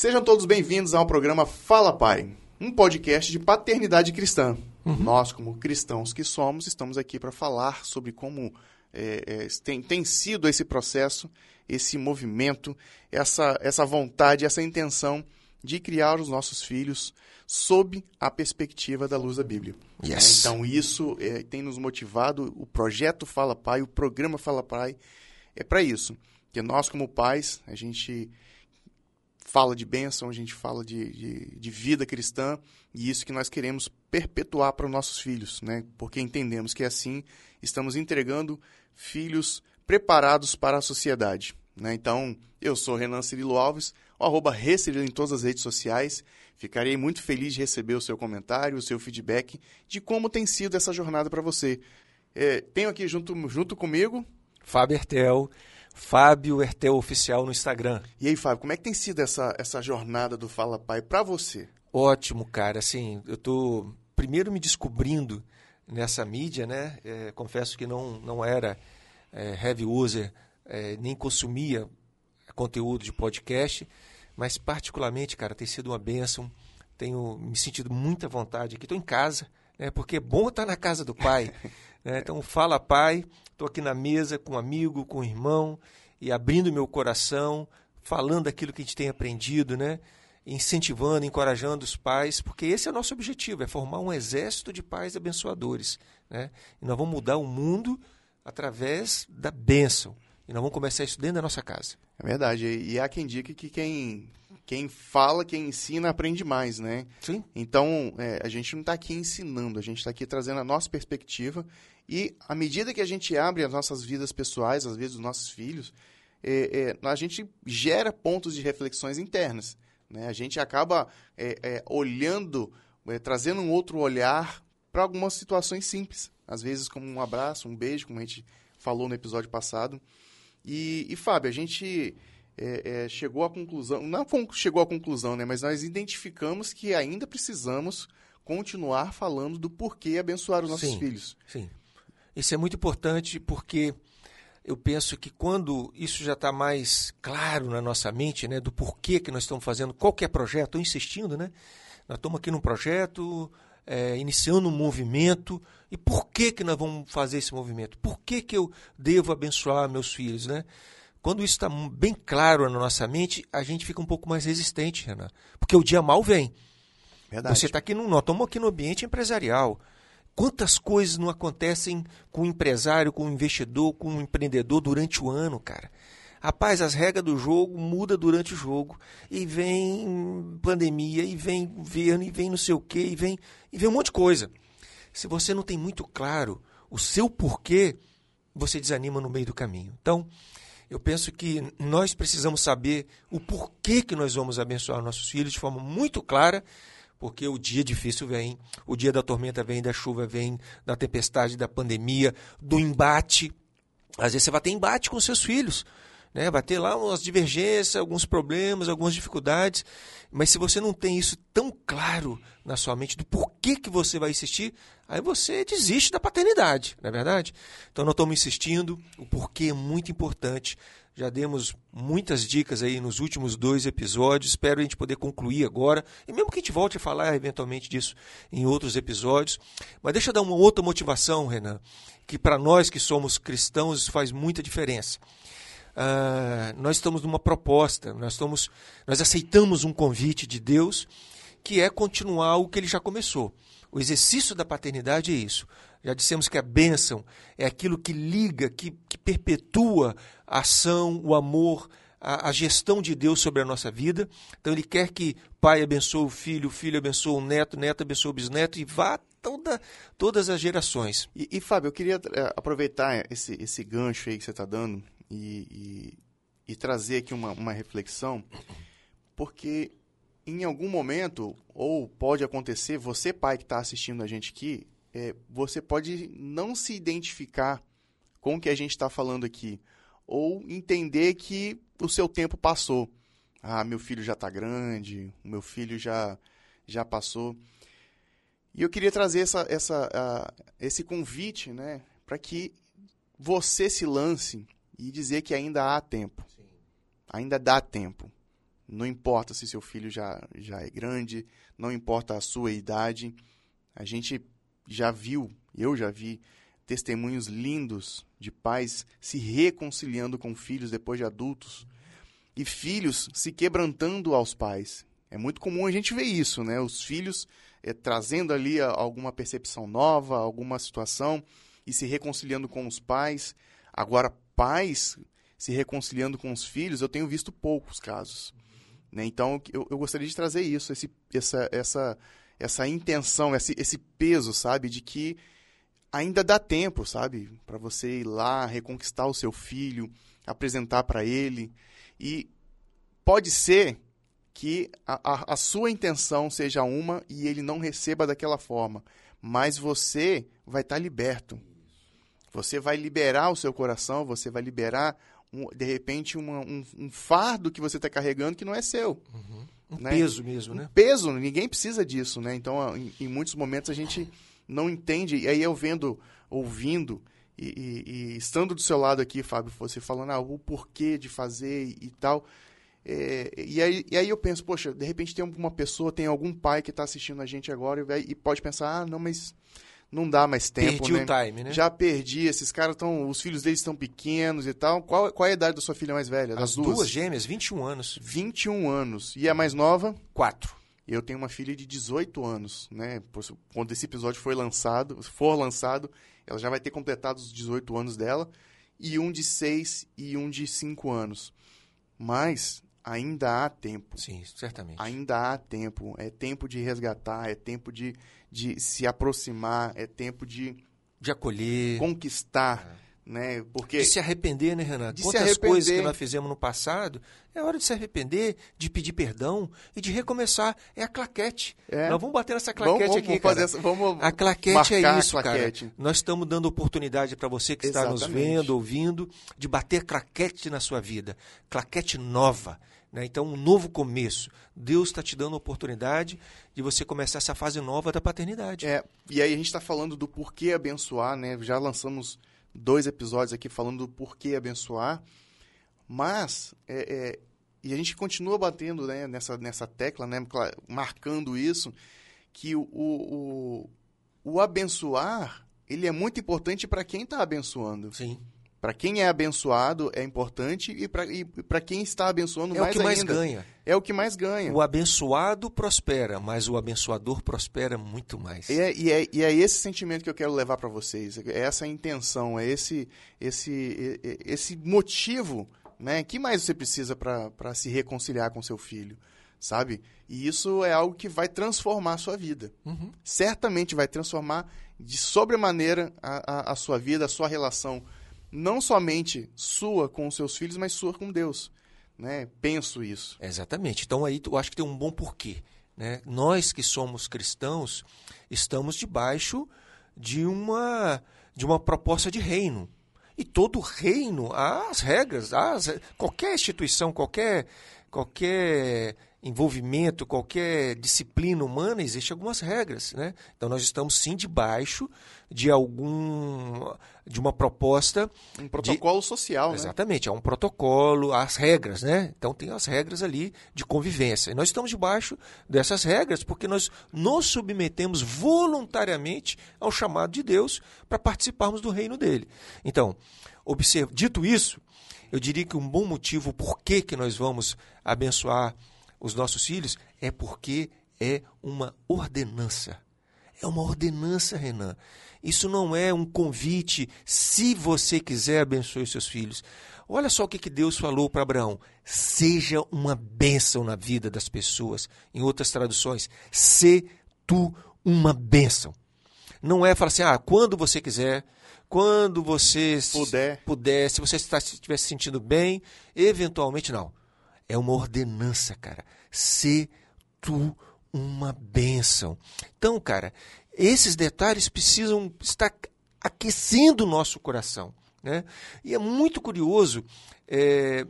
Sejam todos bem-vindos ao programa Fala Pai, um podcast de paternidade cristã. Uhum. Nós, como cristãos que somos, estamos aqui para falar sobre como é, é, tem, tem sido esse processo, esse movimento, essa, essa vontade, essa intenção de criar os nossos filhos sob a perspectiva da luz da Bíblia. Yes. Então, isso é, tem nos motivado, o projeto Fala Pai, o programa Fala Pai, é para isso. Que nós, como pais, a gente fala de bênção, a gente fala de, de, de vida cristã, e isso que nós queremos perpetuar para os nossos filhos, né? porque entendemos que assim estamos entregando filhos preparados para a sociedade. Né? Então, eu sou Renan Cirilo Alves, o arroba Recirilo em todas as redes sociais. Ficarei muito feliz de receber o seu comentário, o seu feedback de como tem sido essa jornada para você. É, tenho aqui junto, junto comigo... Fábio Ertel, Fábio Ertel Oficial no Instagram. E aí, Fábio, como é que tem sido essa, essa jornada do Fala Pai para você? Ótimo, cara. Assim, eu estou primeiro me descobrindo nessa mídia, né? É, confesso que não, não era é, heavy user, é, nem consumia conteúdo de podcast, mas particularmente, cara, tem sido uma bênção. Tenho me sentido muita vontade aqui. Estou em casa, né? Porque é bom estar na casa do pai. né? Então, fala pai. Estou aqui na mesa com um amigo, com um irmão e abrindo meu coração, falando aquilo que a gente tem aprendido, né? incentivando, encorajando os pais, porque esse é o nosso objetivo, é formar um exército de pais abençoadores. Né? E nós vamos mudar o mundo através da bênção. E nós vamos começar isso dentro da nossa casa. É verdade. E há quem diga que quem, quem fala, quem ensina, aprende mais, né? Sim. Então, é, a gente não está aqui ensinando, a gente está aqui trazendo a nossa perspectiva. E à medida que a gente abre as nossas vidas pessoais, às vezes dos nossos filhos, é, é, a gente gera pontos de reflexões internas. Né? A gente acaba é, é, olhando, é, trazendo um outro olhar para algumas situações simples. Às vezes, como um abraço, um beijo, como a gente falou no episódio passado. E, e Fábio, a gente é, é, chegou à conclusão, não chegou à conclusão, né, mas nós identificamos que ainda precisamos continuar falando do porquê abençoar os nossos sim, filhos. Sim. Isso é muito importante porque eu penso que quando isso já está mais claro na nossa mente, né, do porquê que nós estamos fazendo qualquer projeto, estou insistindo, né? Nós estamos aqui num projeto, é, iniciando um movimento, e por que que nós vamos fazer esse movimento? Por que que eu devo abençoar meus filhos, né? Quando isso está bem claro na nossa mente, a gente fica um pouco mais resistente, Renan, porque o dia mal vem. Verdade. Você está aqui no, nós estamos aqui no ambiente empresarial. Quantas coisas não acontecem com o empresário, com o investidor, com o empreendedor durante o ano, cara? Rapaz, as regras do jogo mudam durante o jogo. E vem pandemia, e vem governo, e vem não sei o quê, e vem, e vem um monte de coisa. Se você não tem muito claro o seu porquê, você desanima no meio do caminho. Então, eu penso que nós precisamos saber o porquê que nós vamos abençoar nossos filhos de forma muito clara porque o dia difícil vem, o dia da tormenta vem, da chuva vem, da tempestade, da pandemia, do embate. Às vezes você vai ter embate com seus filhos, né? vai ter lá umas divergências, alguns problemas, algumas dificuldades, mas se você não tem isso tão claro na sua mente do porquê que você vai insistir, aí você desiste da paternidade, não é verdade? Então nós estamos insistindo, o porquê é muito importante. Já demos muitas dicas aí nos últimos dois episódios. Espero a gente poder concluir agora. E mesmo que a gente volte a falar eventualmente disso em outros episódios. Mas deixa eu dar uma outra motivação, Renan, que para nós que somos cristãos isso faz muita diferença. Uh, nós estamos numa proposta, nós, estamos, nós aceitamos um convite de Deus que é continuar o que ele já começou. O exercício da paternidade é isso. Já dissemos que a bênção é aquilo que liga, que, que perpetua a ação, o amor, a, a, gestão de Deus sobre a nossa vida. Então ele quer que pai abençoe o filho, o filho abençoe o neto, o neto abençoe o bisneto e vá toda, todas as gerações. E, e Fábio, eu queria é, aproveitar esse, esse gancho aí que você está dando e, e, e, trazer aqui uma, uma reflexão, porque em algum momento, ou pode acontecer, você pai que está assistindo a gente aqui, é, você pode não se identificar com o que a gente está falando aqui, ou entender que o seu tempo passou. Ah, meu filho já está grande, meu filho já, já passou. E eu queria trazer essa, essa, esse convite né, para que você se lance e dizer que ainda há tempo. Sim. Ainda dá tempo. Não importa se seu filho já, já é grande, não importa a sua idade. A gente já viu, eu já vi, testemunhos lindos de pais se reconciliando com filhos depois de adultos e filhos se quebrantando aos pais. É muito comum a gente ver isso, né? Os filhos é, trazendo ali alguma percepção nova, alguma situação e se reconciliando com os pais. Agora, pais se reconciliando com os filhos, eu tenho visto poucos casos. Né? Então, eu, eu, gostaria de trazer isso, esse, essa, essa, essa intenção, esse, esse peso, sabe, de que ainda dá tempo, sabe, para você ir lá reconquistar o seu filho, apresentar para ele. E pode ser que a, a, a, sua intenção seja uma e ele não receba daquela forma, mas você vai estar tá liberto. Você vai liberar o seu coração, você vai liberar, um, de repente, uma, um, um, fardo que você está carregando que não é seu. Uhum. Um né? peso mesmo, né? Um peso, ninguém precisa disso, né? Então, em, em, muitos momentos a gente não entende, e aí eu vendo, ouvindo, e, e, e estando do seu lado aqui, Fábio, você falando ah, o porquê de fazer e, e tal, é, e, aí, e aí eu penso, poxa, de repente tem alguma pessoa, tem algum pai que está assistindo a gente agora e, e pode pensar, ah, não, mas não dá mais tempo, perdi né? o time, né? Já perdi, esses caras estão, os filhos deles estão pequenos e tal. Qual, qual é a idade da sua filha mais velha? As duas? duas gêmeas, 21 anos. 21 anos. E a mais nova? Quatro. Eu tenho uma filha de 18 anos, né? Quando esse episódio foi lançado, for lançado, ela já vai ter completado os 18 anos dela. E um de 6 e um de 5 anos. Mas ainda há tempo. Sim, certamente. Ainda há tempo. É tempo de resgatar, é tempo de, de se aproximar, é tempo de... De acolher. Conquistar. É. Né? Porque... De se arrepender, né, Renato? De Quantas coisas que nós fizemos no passado, é hora de se arrepender, de pedir perdão e de recomeçar. É a claquete. É. Nós vamos bater nessa claquete vamos, aqui, vamos cara. Essa, vamos a claquete é isso, claquete. cara. Nós estamos dando oportunidade para você que está Exatamente. nos vendo, ouvindo, de bater claquete na sua vida. Claquete nova né? Então, um novo começo. Deus está te dando a oportunidade de você começar essa fase nova da paternidade. É, e aí a gente está falando do porquê abençoar, né? Já lançamos dois episódios aqui falando do porquê abençoar, mas é, é, e a gente continua batendo né, nessa, nessa tecla, né, marcando isso, que o, o, o abençoar ele é muito importante para quem está abençoando. Sim. Para quem é abençoado é importante e para quem está abençoando é mais ainda. É o que mais ganha. É o que mais ganha. O abençoado prospera, mas o abençoador prospera muito mais. E é, e é, e é esse sentimento que eu quero levar para vocês. É essa intenção, é esse, esse, esse motivo. Né? que mais você precisa para se reconciliar com seu filho? Sabe? E isso é algo que vai transformar a sua vida. Uhum. Certamente vai transformar de sobremaneira a, a, a sua vida, a sua relação não somente sua com os seus filhos, mas sua com Deus. Né? Penso isso. Exatamente. Então aí eu acho que tem um bom porquê. Né? Nós que somos cristãos estamos debaixo de uma de uma proposta de reino. E todo reino há as regras, há as, qualquer instituição, qualquer qualquer envolvimento, qualquer disciplina humana, existe algumas regras, né? Então nós estamos sim debaixo de algum de uma proposta um protocolo de, social, né? Exatamente, é um protocolo, as regras, né? Então tem as regras ali de convivência. E nós estamos debaixo dessas regras porque nós nos submetemos voluntariamente ao chamado de Deus para participarmos do reino dele. Então, observe, dito isso, eu diria que um bom motivo por que, que nós vamos abençoar os nossos filhos é porque é uma ordenança. É uma ordenança, Renan. Isso não é um convite, se você quiser, abençoe seus filhos. Olha só o que, que Deus falou para Abraão: seja uma bênção na vida das pessoas. Em outras traduções, se tu uma bênção. Não é falar assim, ah, quando você quiser, quando você puder, puder se você estiver se sentindo bem, eventualmente não. É uma ordenança, cara. Se tu uma bênção. Então, cara, esses detalhes precisam estar aquecendo o nosso coração. Né? E é muito curioso é,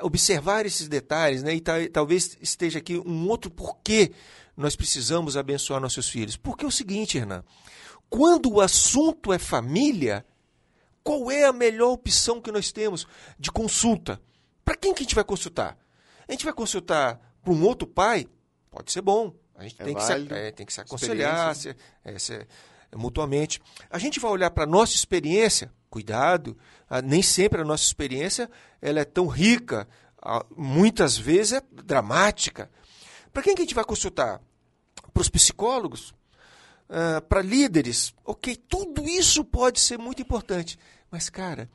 observar esses detalhes, né? e talvez esteja aqui um outro porquê nós precisamos abençoar nossos filhos. Porque é o seguinte, Hernan, quando o assunto é família, qual é a melhor opção que nós temos de consulta? Para quem que a gente vai consultar? A gente vai consultar para um outro pai, pode ser bom. A gente É tem, que se, é, tem que se aconselhar se, é, se- mutuamente. A gente vai olhar para a nossa experiência, cuidado, ah, nem sempre a nossa experiência ela é tão rica, ah, muitas vezes é dramática. Para quem que a gente vai consultar? Para os psicólogos? Ah, para líderes? Ok, tudo isso pode ser muito importante. Mas, cara,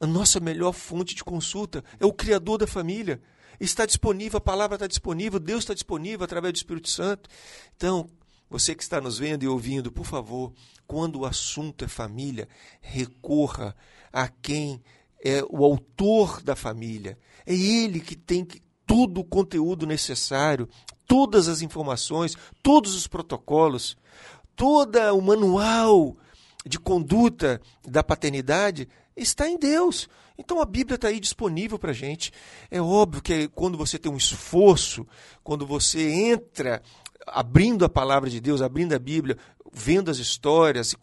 a nossa melhor fonte de consulta é o Criador da família. Está disponível, a palavra está disponível, Deus está disponível através do Espírito Santo. Então, você que está nos vendo e ouvindo, por favor, quando o assunto é família, recorra a quem é o autor da família. É ele que tem que, todo o conteúdo necessário, todas as informações, todos os protocolos, todo o manual de conduta da paternidade está em Deus. Então a Bíblia está aí disponível para a gente. É óbvio que quando você tem um esforço, quando você entra abrindo a palavra de Deus, abrindo a Bíblia, vendo as histórias,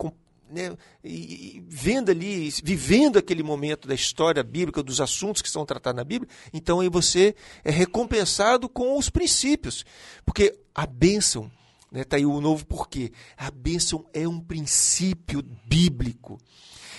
né, e vendo ali, vivendo aquele momento da história bíblica, dos assuntos que são tratados na Bíblia, então aí você é recompensado com os princípios. Porque a bênção, está aí o novo porquê, a bênção é um princípio bíblico.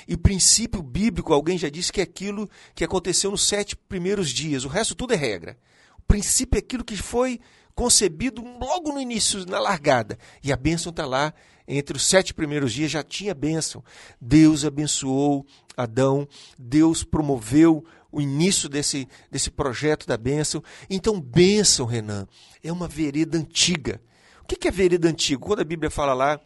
E princípio bíblico, alguém já disse que é aquilo que aconteceu nos sete primeiros dias, o resto tudo é regra. O princípio é aquilo que foi concebido logo no início, na largada. E a bênção está lá. Entre os sete primeiros dias já tinha bênção. Deus abençoou Adão, Deus promoveu o início desse, desse projeto da bênção. Então, bênção, Renan, é uma vereda antiga. O que é vereda antiga? Quando a Bíblia fala lá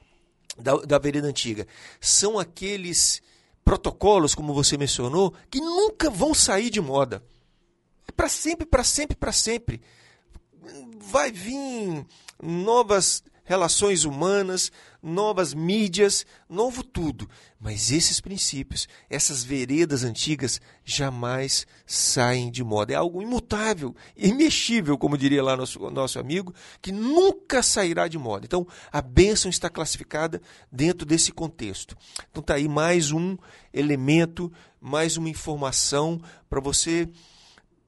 da, da vereda antiga, são aqueles protocolos, como você mencionou, que nunca vão sair de moda. É para sempre, para sempre, para sempre. Vai vir novas relações humanas, novas mídias, novo tudo. Mas esses princípios, essas veredas antigas, jamais saem de moda. É algo imutável, imexível, como diria lá nosso, nosso amigo, que nunca sairá de moda. Então, a bênção está classificada dentro desse contexto. Então, está aí mais um elemento, mais uma informação para você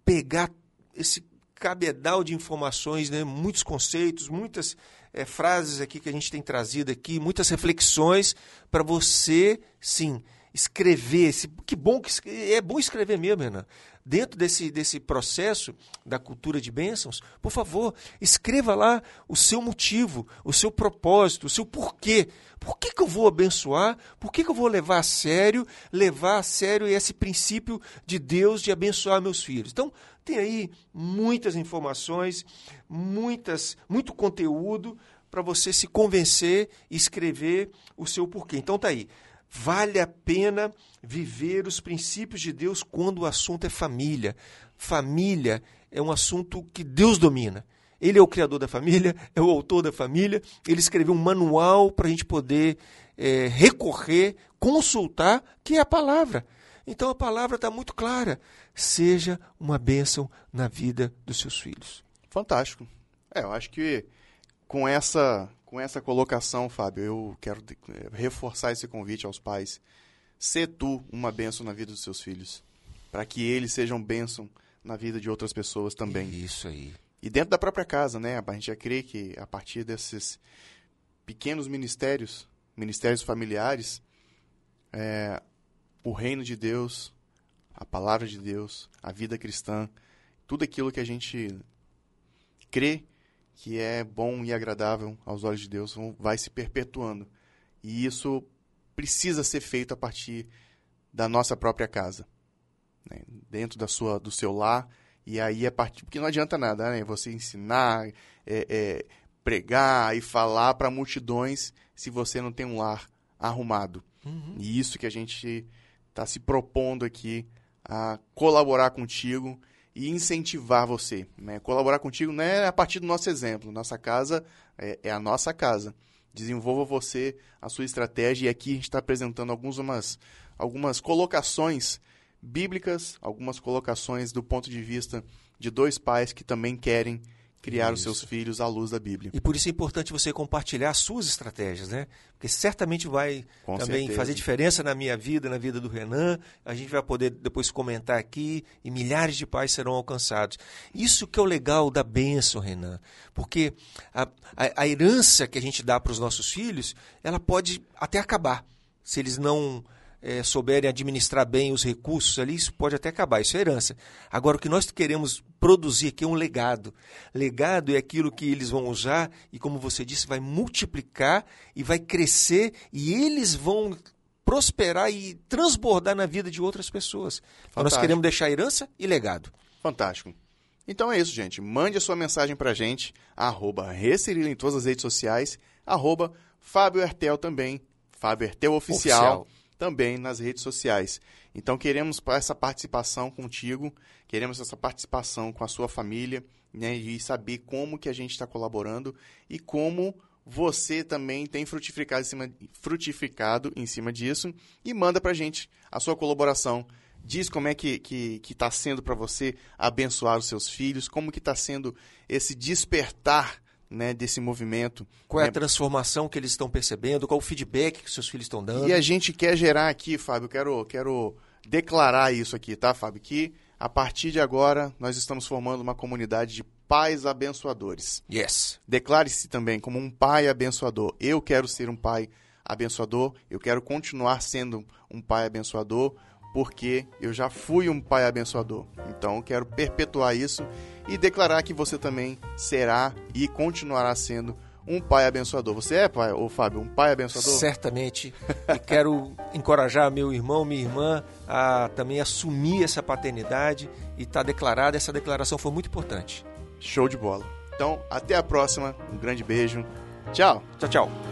pegar esse cabedal de informações, né? muitos conceitos, muitas eh, frases aqui que a gente tem trazido aqui, muitas reflexões para você, sim, escrever. Que bom que é bom escrever mesmo, Renan. Dentro desse, desse processo da cultura de bênçãos, por favor, escreva lá o seu motivo, o seu propósito, o seu porquê. Por que, que eu vou abençoar? Por que, que eu vou levar a sério, levar a sério esse princípio de Deus de abençoar meus filhos? Então, tem aí muitas informações, muitas, muito conteúdo para você se convencer e escrever o seu porquê. Então tá aí. Vale a pena viver os princípios de Deus quando o assunto é família. Família é um assunto que Deus domina. Ele é o criador da família, é o autor da família. Ele escreveu um manual para a gente poder eh, recorrer, consultar, que é a palavra. Então a palavra está muito clara. Seja uma bênção na vida dos seus filhos. Fantástico. É, eu acho que com essa, com essa colocação, Fábio, eu quero eh, reforçar esse convite aos pais. Ser tu uma bênção na vida dos seus filhos. Para que eles sejam bênção na vida de outras pessoas também. Isso aí. E dentro da própria casa, né? A gente já crê que a partir desses pequenos ministérios, ministérios familiares, é, o reino de Deus, a palavra de Deus, a vida cristã, tudo aquilo que a gente crê que é bom e agradável aos olhos de Deus vai se perpetuando. E isso precisa ser feito a partir da nossa própria casa, né? dentro da sua, do seu lar. E aí é partir, porque não adianta nada, né? Você ensinar, é, é, pregar e falar para multidões se você não tem um lar arrumado. E isso que a gente está se propondo aqui a colaborar contigo e incentivar você. Né? Colaborar contigo não é a partir do nosso exemplo. Nossa casa é, é a nossa casa. Desenvolva você a sua estratégia e aqui a gente está apresentando algumas, algumas colocações bíblicas, algumas colocações do ponto de vista de dois pais que também querem criar os seus filhos à luz da Bíblia. E por isso é importante você compartilhar as suas estratégias, né? Porque certamente vai Com também certeza. fazer diferença na minha vida, na vida do Renan. A gente vai poder depois comentar aqui e milhares de pais serão alcançados. Isso que é o legal da bênção, Renan. Porque a, a, a herança que a gente dá para os nossos filhos, ela pode até acabar. Se eles não é, souberem administrar bem os recursos ali, isso pode até acabar, isso é herança. Agora, o que nós queremos produzir aqui é um legado. Legado é aquilo que eles vão usar e, como você disse, vai multiplicar e vai crescer e eles vão prosperar e transbordar na vida de outras pessoas. Então, nós queremos deixar herança e legado. Fantástico. Então é isso, gente. Mande a sua mensagem pra gente, arroba Recirila em todas as redes sociais, arroba Fábio Hertel também, Fábio Hertel Oficial, Oficial. Também nas redes sociais. Então queremos essa participação contigo, queremos essa participação com a sua família, né, e saber como que a gente está colaborando e como você também tem frutificado em cima, frutificado em cima disso e manda pra gente a sua colaboração. Diz como é que que está sendo para você abençoar os seus filhos, como que está sendo esse despertar né, desse movimento. Qual é a né? transformação que eles estão percebendo? Qual o feedback que seus filhos estão dando? E a gente quer gerar aqui, Fábio, quero, quero declarar isso aqui, tá, Fábio? Que a partir de agora nós estamos formando uma comunidade de pais abençoadores. Yes. Declare-se também como um pai abençoador. Eu quero ser um pai abençoador, eu quero continuar sendo um pai abençoador, porque eu já fui um pai abençoador. Então eu quero perpetuar isso e declarar que você também será e continuará sendo um pai abençoador. Você é, pai, ô Fábio, um pai abençoador? Certamente. E quero encorajar meu irmão, minha irmã a também assumir essa paternidade e está declarada. Essa declaração foi muito importante. Show de bola. Então, até a próxima. Um grande beijo. Tchau. Tchau, tchau.